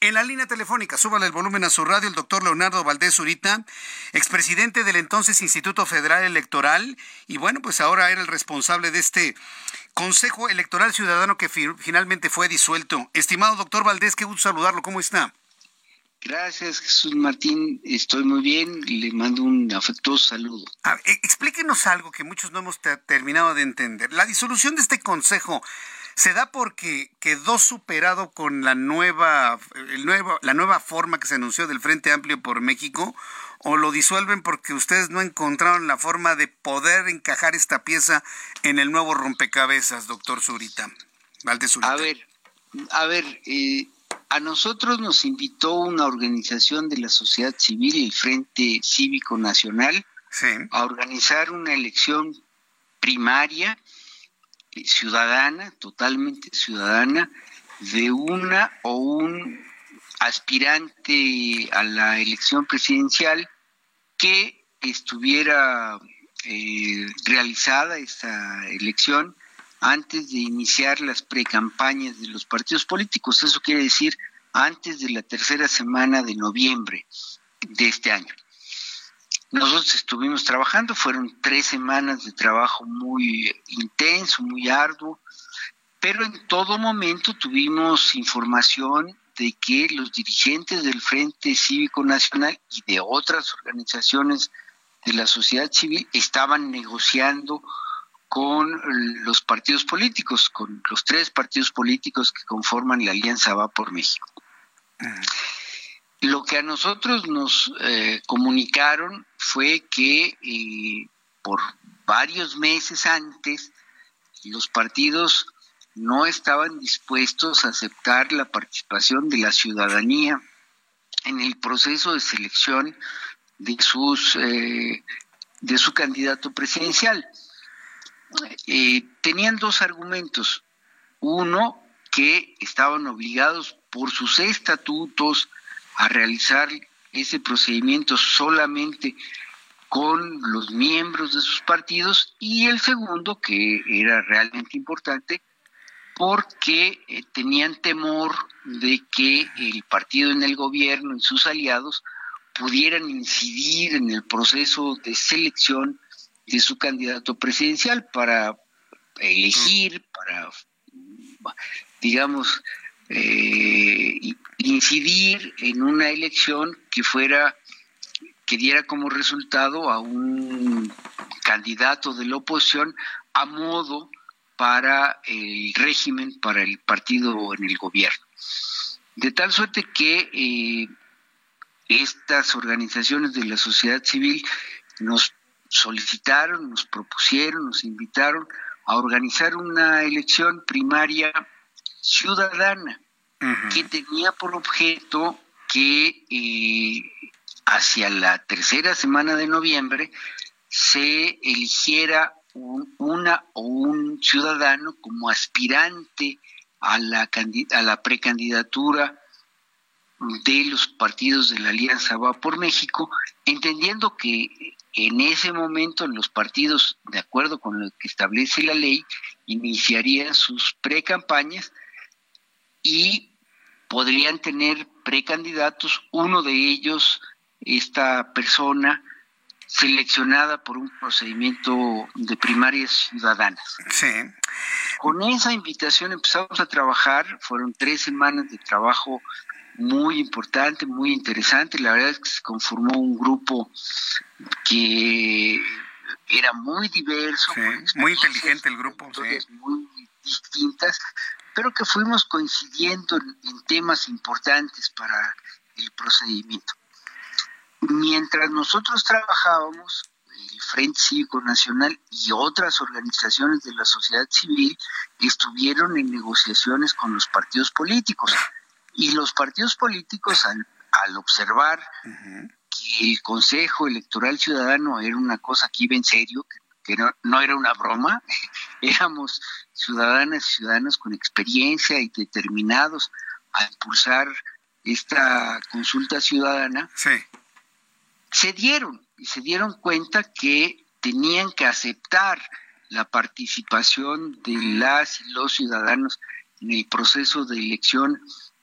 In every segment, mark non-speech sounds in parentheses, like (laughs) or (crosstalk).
En la línea telefónica, súbale el volumen a su radio, el doctor Leonardo Valdés Zurita, expresidente del entonces Instituto Federal Electoral, y bueno, pues ahora era el responsable de este Consejo Electoral Ciudadano que finalmente fue disuelto. Estimado doctor Valdés, qué gusto saludarlo, ¿cómo está? Gracias, Jesús Martín. Estoy muy bien. Le mando un afectuoso saludo. explíquenos algo que muchos no hemos terminado de entender. La disolución de este consejo ¿Se da porque quedó superado con la nueva, el nuevo, la nueva forma que se anunció del Frente Amplio por México? ¿O lo disuelven porque ustedes no encontraron la forma de poder encajar esta pieza en el nuevo rompecabezas, doctor Zurita? A ver, a ver, eh, a nosotros nos invitó una organización de la sociedad civil, el Frente Cívico Nacional, a organizar una elección primaria ciudadana, totalmente ciudadana, de una o un aspirante a la elección presidencial que estuviera eh, realizada esta elección antes de iniciar las precampañas de los partidos políticos. Eso quiere decir antes de la tercera semana de noviembre de este año. Nosotros estuvimos trabajando, fueron tres semanas de trabajo muy intenso, muy arduo, pero en todo momento tuvimos información de que los dirigentes del Frente Cívico Nacional y de otras organizaciones de la sociedad civil estaban negociando con los partidos políticos, con los tres partidos políticos que conforman la Alianza Va por México. Lo que a nosotros nos eh, comunicaron fue que eh, por varios meses antes los partidos no estaban dispuestos a aceptar la participación de la ciudadanía en el proceso de selección de sus eh, de su candidato presidencial. tenían dos argumentos. Uno, que estaban obligados por sus estatutos a realizar ese procedimiento solamente con los miembros de sus partidos y el segundo, que era realmente importante, porque eh, tenían temor de que el partido en el gobierno y sus aliados pudieran incidir en el proceso de selección de su candidato presidencial para elegir, para, digamos, eh, incidir en una elección que fuera que diera como resultado a un candidato de la oposición a modo para el régimen, para el partido en el gobierno. De tal suerte que eh, estas organizaciones de la sociedad civil nos solicitaron, nos propusieron, nos invitaron a organizar una elección primaria ciudadana que tenía por objeto que eh, hacia la tercera semana de noviembre se eligiera una o un ciudadano como aspirante a la, a la precandidatura de los partidos de la Alianza Va por México, entendiendo que en ese momento los partidos, de acuerdo con lo que establece la ley, iniciarían sus precampañas y podrían tener precandidatos, uno de ellos, esta persona seleccionada por un procedimiento de primarias ciudadanas. Sí. Con esa invitación empezamos a trabajar, fueron tres semanas de trabajo muy importante, muy interesante. La verdad es que se conformó un grupo que era muy diverso. muy inteligente el grupo. Muy distintas, pero que fuimos coincidiendo en, temas importantes para el procedimiento. Mientras nosotros trabajábamos, el Frente Cívico Nacional y otras organizaciones de la sociedad civil estuvieron en negociaciones con los partidos políticos. Y los partidos políticos, al, observar que el Consejo Electoral Ciudadano era una cosa que iba en serio, que, no, no, era una broma, (laughs) éramos ciudadanas y ciudadanos con experiencia y determinados a impulsar esta consulta ciudadana, se dieron y se dieron cuenta que tenían que aceptar la participación de las y los ciudadanos en el proceso de elección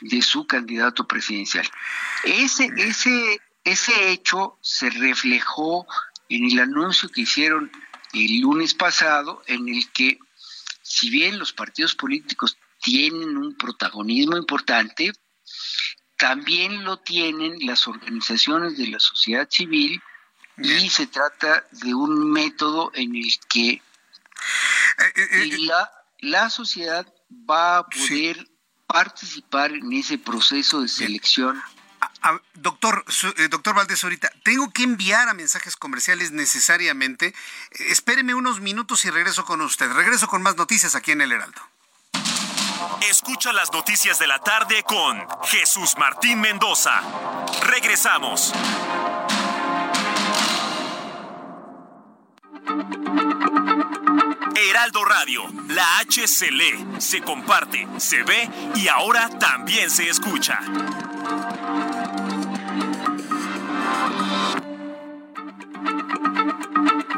de su candidato presidencial. Ese, ese, ese hecho se reflejó en el anuncio que hicieron el lunes pasado, en el que, si bien los partidos políticos tienen un protagonismo importante, también lo tienen las organizaciones de la sociedad civil y se trata de un método en el que eh, eh, eh, la, la, sociedad va a poder participar en ese proceso de selección. Doctor, doctor Valdés, ahorita tengo que enviar a mensajes comerciales necesariamente. Espéreme unos minutos y regreso con usted. Regreso con más noticias aquí en El Heraldo. Escucha las noticias de la tarde con Jesús Martín Mendoza. Regresamos. Heraldo Radio, la H se lee, se comparte, se ve y ahora también se escucha.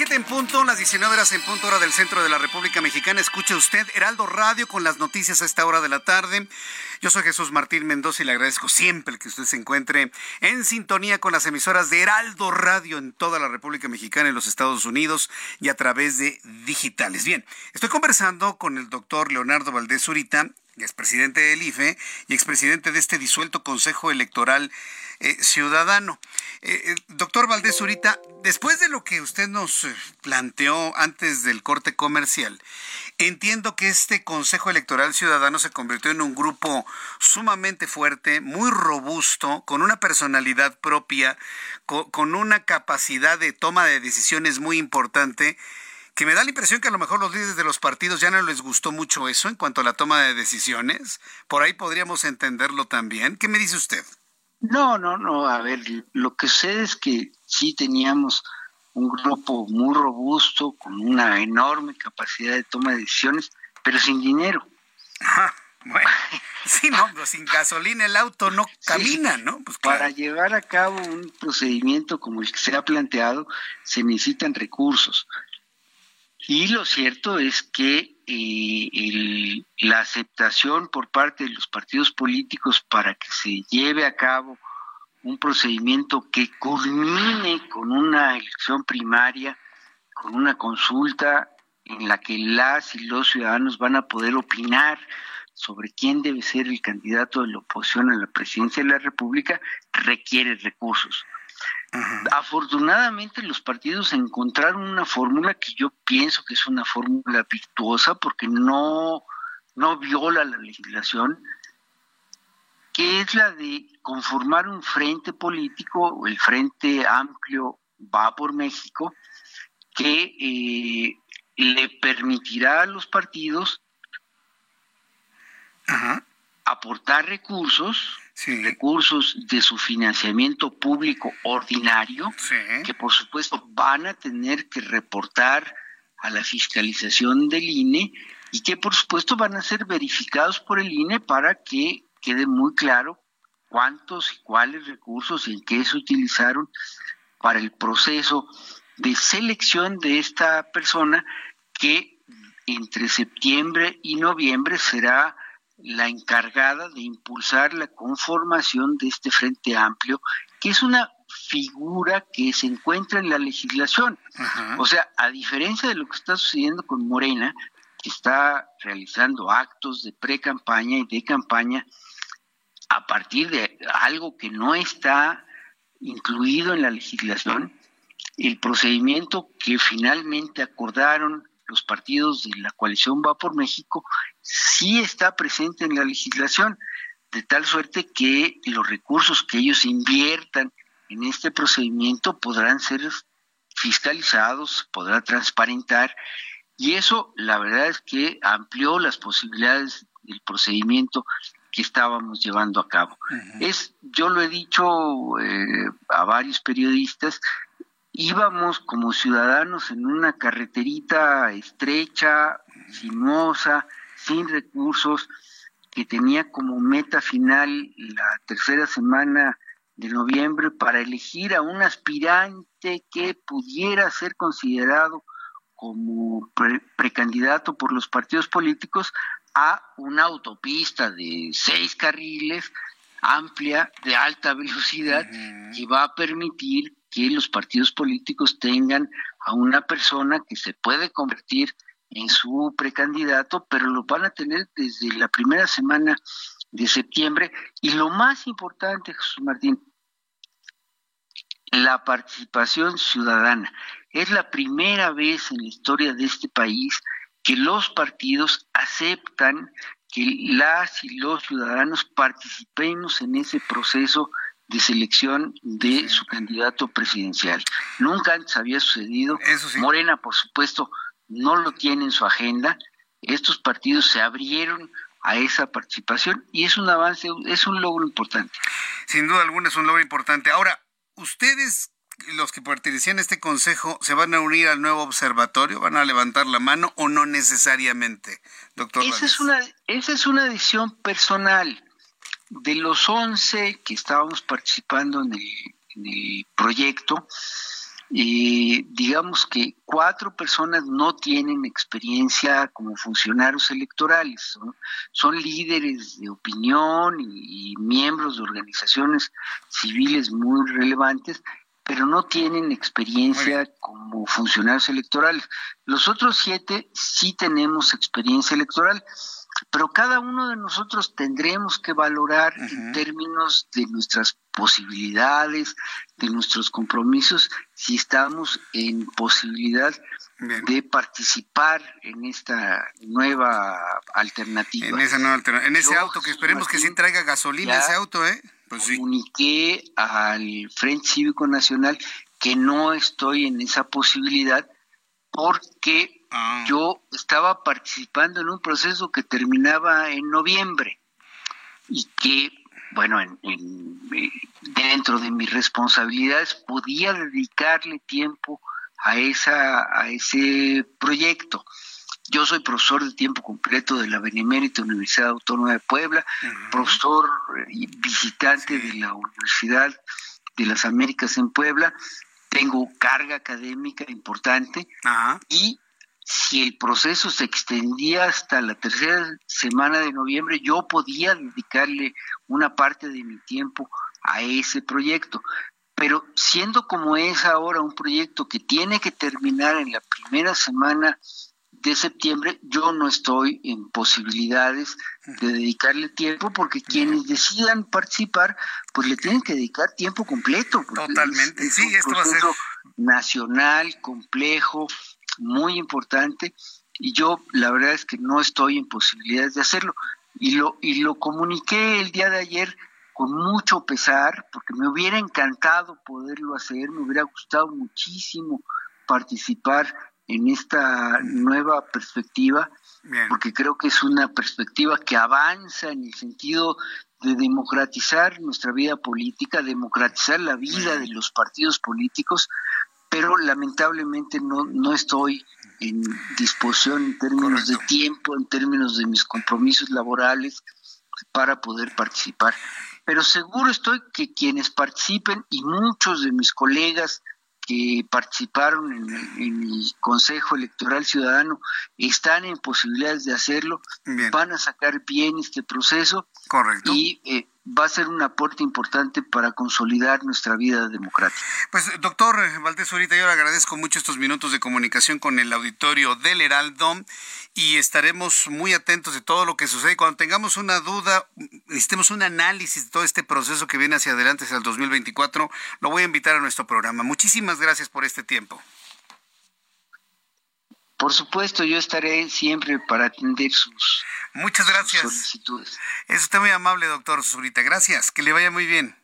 7 en punto, las 19 horas en punto hora del centro de la República Mexicana. Escuche usted Heraldo Radio con las noticias a esta hora de la tarde. Yo soy Jesús Martín Mendoza y le agradezco siempre que usted se encuentre en sintonía con las emisoras de Heraldo Radio en toda la República Mexicana, en los Estados Unidos y a través de digitales. Bien, estoy conversando con el doctor Leonardo Valdés Zurita, expresidente del IFE y expresidente de este disuelto Consejo Electoral eh, ciudadano. Eh, eh, doctor Valdés Zurita, después de lo que usted nos planteó antes del corte comercial, entiendo que este Consejo Electoral Ciudadano se convirtió en un grupo sumamente fuerte, muy robusto, con una personalidad propia, con una capacidad de toma de decisiones muy importante que me da la impresión que a lo mejor los líderes de los partidos ya no les gustó mucho eso en cuanto a la toma de decisiones. Por ahí podríamos entenderlo también. ¿Qué me dice usted? No, no, no. A ver, lo que sé es que sí teníamos un grupo muy robusto, con una enorme capacidad de toma de decisiones, pero sin dinero. bueno, (laughs) (laughs) sí, no, pues sin gasolina el auto no camina, ¿no? Pues Para llevar a cabo un procedimiento como el que se ha planteado, se necesitan recursos. Y lo cierto es que eh, la aceptación por parte de los partidos políticos para que se lleve a cabo un procedimiento que culmine con una elección primaria, con una consulta en la que las y los ciudadanos van a poder opinar sobre quién debe ser el candidato de la oposición a la presidencia de la República, requiere recursos. Afortunadamente los partidos encontraron una fórmula que yo pienso que es una fórmula virtuosa porque no, no viola la legislación, que es la de conformar un frente político, el Frente Amplio va por México, que eh, le permitirá a los partidos aportar recursos, recursos de su financiamiento público ordinario, que por supuesto van a tener que reportar a la fiscalización del INE y que por supuesto van a ser verificados por el INE para que quede muy claro cuántos y cuáles recursos y en qué se utilizaron para el proceso de selección de esta persona que entre septiembre y noviembre será la encargada de impulsar la conformación de este Frente Amplio, que es una figura que se encuentra en la legislación. O sea, a diferencia de lo que está sucediendo con Morena, está realizando actos de pre-campaña y de campaña a partir de algo que no está incluido en la legislación, el procedimiento que finalmente acordaron los partidos de la coalición Va por México sí está presente en la legislación, de tal suerte que los recursos que ellos inviertan en este procedimiento podrán ser fiscalizados, podrá transparentar, y eso la verdad es que amplió las posibilidades del procedimiento que estábamos llevando a cabo. Es, yo lo he dicho eh, a varios periodistas, íbamos como ciudadanos en una carreterita estrecha, sinuosa, sin recursos, que tenía como meta final la tercera semana de noviembre para elegir a un aspirante que pudiera ser considerado como precandidato por los partidos políticos a una autopista de seis carriles amplia, de alta velocidad, que va a permitir que los partidos políticos tengan a una persona que se puede convertir en su precandidato, pero lo van a tener desde la primera semana de septiembre. Y lo más importante, Jesús Martín, la participación ciudadana. Es la primera vez en la historia de este país que los partidos aceptan que las y los ciudadanos participemos en ese proceso de selección de su candidato presidencial. Nunca antes había sucedido. Morena, por supuesto, no lo tiene en su agenda. Estos partidos se abrieron a esa participación y es un avance, es un logro importante. Sin duda alguna es un logro importante. Ahora, ustedes los que pertenecían a este consejo se van a unir al nuevo observatorio, van a levantar la mano o no necesariamente, doctor. Esa es una esa es una decisión personal de los 11 que estábamos participando en el, proyecto. Eh, digamos que cuatro personas no tienen experiencia como funcionarios electorales, son, líderes de opinión y, miembros de organizaciones civiles muy relevantes pero no tienen experiencia como funcionarios electorales. Los otros siete sí tenemos experiencia electoral, pero cada uno de nosotros tendremos que valorar en términos de nuestras posibilidades, de nuestros compromisos, si estamos en posibilidad de participar en esta nueva alternativa. En, esa nueva en ese auto que esperemos que sí traiga gasolina ese auto, ¿eh? Pues comuniqué al Frente Cívico Nacional que no estoy en esa posibilidad porque ah. yo estaba participando en un proceso que terminaba en noviembre y que, bueno, en, dentro de mis responsabilidades podía dedicarle tiempo a, esa, a ese proyecto. Yo soy profesor de tiempo completo de la Benemérita Universidad Autónoma de Puebla, profesor y visitante de la Universidad de las Américas en Puebla. Tengo carga académica importante y si el proceso se extendía hasta la tercera semana de noviembre, yo podía dedicarle una parte de mi tiempo a ese proyecto. Pero siendo como es ahora un proyecto que tiene que terminar en la primera semana de septiembre yo no estoy en posibilidades de dedicarle tiempo porque quienes decidan participar pues le tienen que dedicar tiempo completo. Totalmente, sí, esto va a ser nacional, complejo, muy importante y yo la verdad es que no estoy en posibilidades de hacerlo. Y lo y lo comuniqué el día de ayer con mucho pesar porque me hubiera encantado poderlo hacer, me hubiera gustado muchísimo participar en esta nueva perspectiva, porque creo que es una perspectiva que avanza en el sentido de democratizar nuestra vida política, democratizar la vida de los partidos políticos, pero lamentablemente no, no estoy en disposición en términos de tiempo, en términos de mis compromisos laborales para poder participar. Pero seguro estoy que quienes participen y muchos de mis colegas que participaron en, el Consejo Electoral Ciudadano están en posibilidades de hacerlo, van a sacar bien este proceso Correcto. y eh, va a ser un aporte importante para consolidar nuestra vida democrática. Pues doctor Valdés ahorita yo le agradezco mucho estos minutos de comunicación con el auditorio del Heraldo y estaremos muy atentos de todo lo que sucede. Cuando tengamos una duda, necesitemos un análisis de todo este proceso que viene hacia adelante hacia el 2024, lo voy a invitar a nuestro programa. Muchísimas gracias por este tiempo. Por supuesto, yo estaré siempre para atender sus, Muchas gracias. solicitudes. Es usted muy amable, doctor Zurita. Gracias. Que le vaya muy bien.